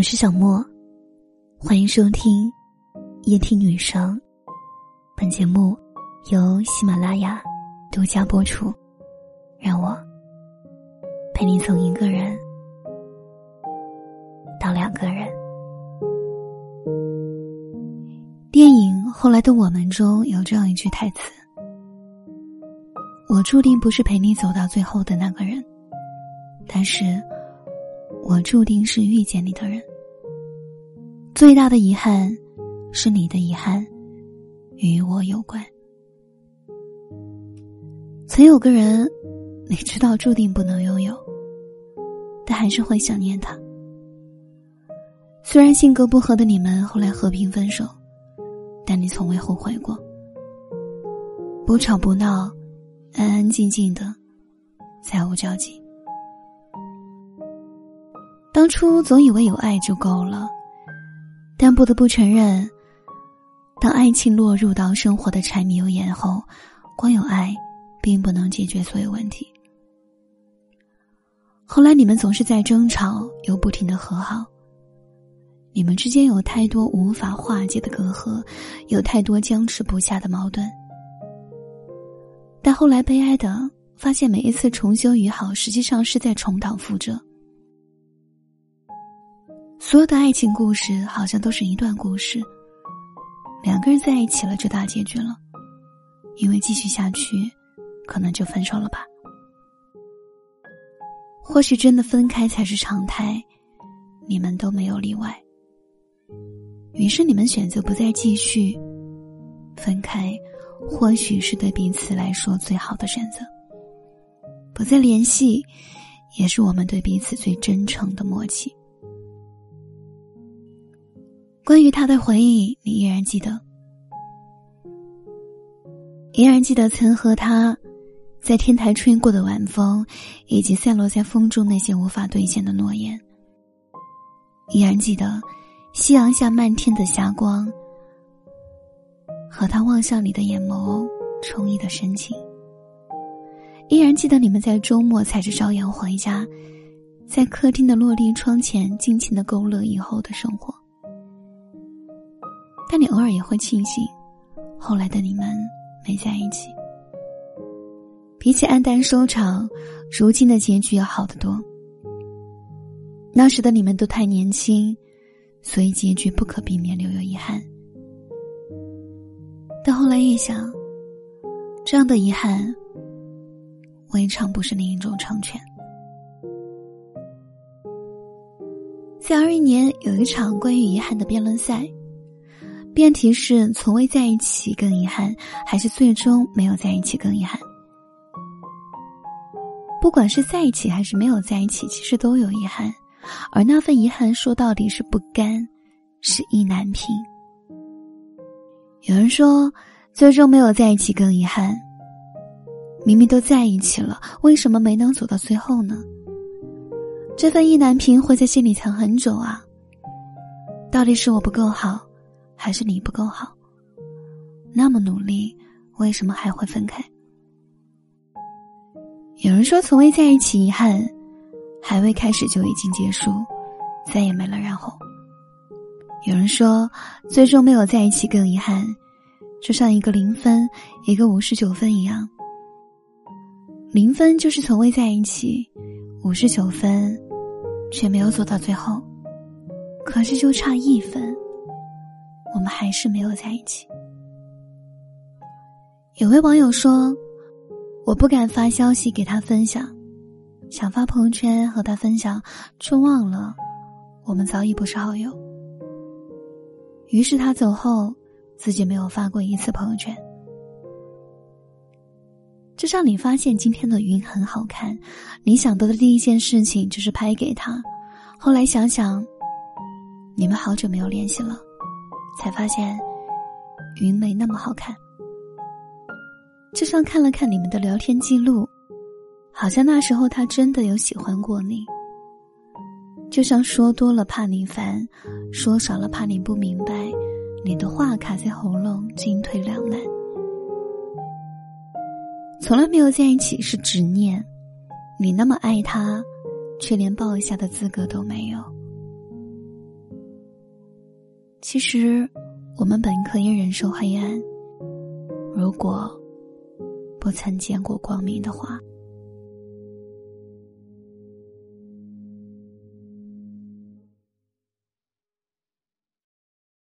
我是小莫，欢迎收听夜听女生。本节目由喜马拉雅独家播出。让我陪你从一个人到两个人。电影《后来的我们》中有这样一句台词：“我注定不是陪你走到最后的那个人，但是我注定是遇见你的人。”最大的遗憾，是你的遗憾，与我有关。曾有个人，你知道注定不能拥有，但还是会想念他。虽然性格不合的你们后来和平分手，但你从未后悔过。不吵不闹，安安静静的，再无交集。当初总以为有爱就够了。但不得不承认，当爱情落入到生活的柴米油盐后，光有爱，并不能解决所有问题。后来你们总是在争吵，又不停的和好。你们之间有太多无法化解的隔阂，有太多僵持不下的矛盾。但后来悲哀的发现，每一次重修于好，实际上是在重蹈覆辙。所有的爱情故事好像都是一段故事，两个人在一起了就大结局了，因为继续下去，可能就分手了吧。或许真的分开才是常态，你们都没有例外。于是你们选择不再继续，分开，或许是对彼此来说最好的选择。不再联系，也是我们对彼此最真诚的默契。关于他的回忆，你依然记得，依然记得曾和他，在天台吹过的晚风，以及散落在风中那些无法兑现的诺言。依然记得，夕阳下漫天的霞光，和他望向你的眼眸，充溢的深情。依然记得你们在周末踩着朝阳回家，在客厅的落地窗前尽情的勾勒以后的生活。但你偶尔也会庆幸，后来的你们没在一起。比起黯淡收场，如今的结局要好得多。那时的你们都太年轻，所以结局不可避免留有遗憾。但后来一想，这样的遗憾，未尝不是另一种成全。在二一年有一场关于遗憾的辩论赛。辩题是：从未在一起更遗憾，还是最终没有在一起更遗憾？不管是在一起还是没有在一起，其实都有遗憾，而那份遗憾说到底是不甘，是意难平。有人说，最终没有在一起更遗憾。明明都在一起了，为什么没能走到最后呢？这份意难平会在心里藏很久啊。到底是我不够好？还是你不够好，那么努力，为什么还会分开？有人说，从未在一起遗憾，还未开始就已经结束，再也没了然后。有人说，最终没有在一起更遗憾，就像一个零分，一个五十九分一样。零分就是从未在一起，五十九分，却没有走到最后，可是就差一分。我们还是没有在一起。有位网友说：“我不敢发消息给他分享，想发朋友圈和他分享，却忘了我们早已不是好友。”于是他走后，自己没有发过一次朋友圈。就像你发现今天的云很好看，你想到的第一件事情就是拍给他，后来想想，你们好久没有联系了。才发现，云没那么好看。就像看了看你们的聊天记录，好像那时候他真的有喜欢过你。就像说多了怕你烦，说少了怕你不明白，你的话卡在喉咙，进退两难。从来没有在一起是执念，你那么爱他，却连抱一下的资格都没有。其实，我们本可以忍受黑暗，如果不曾见过光明的话。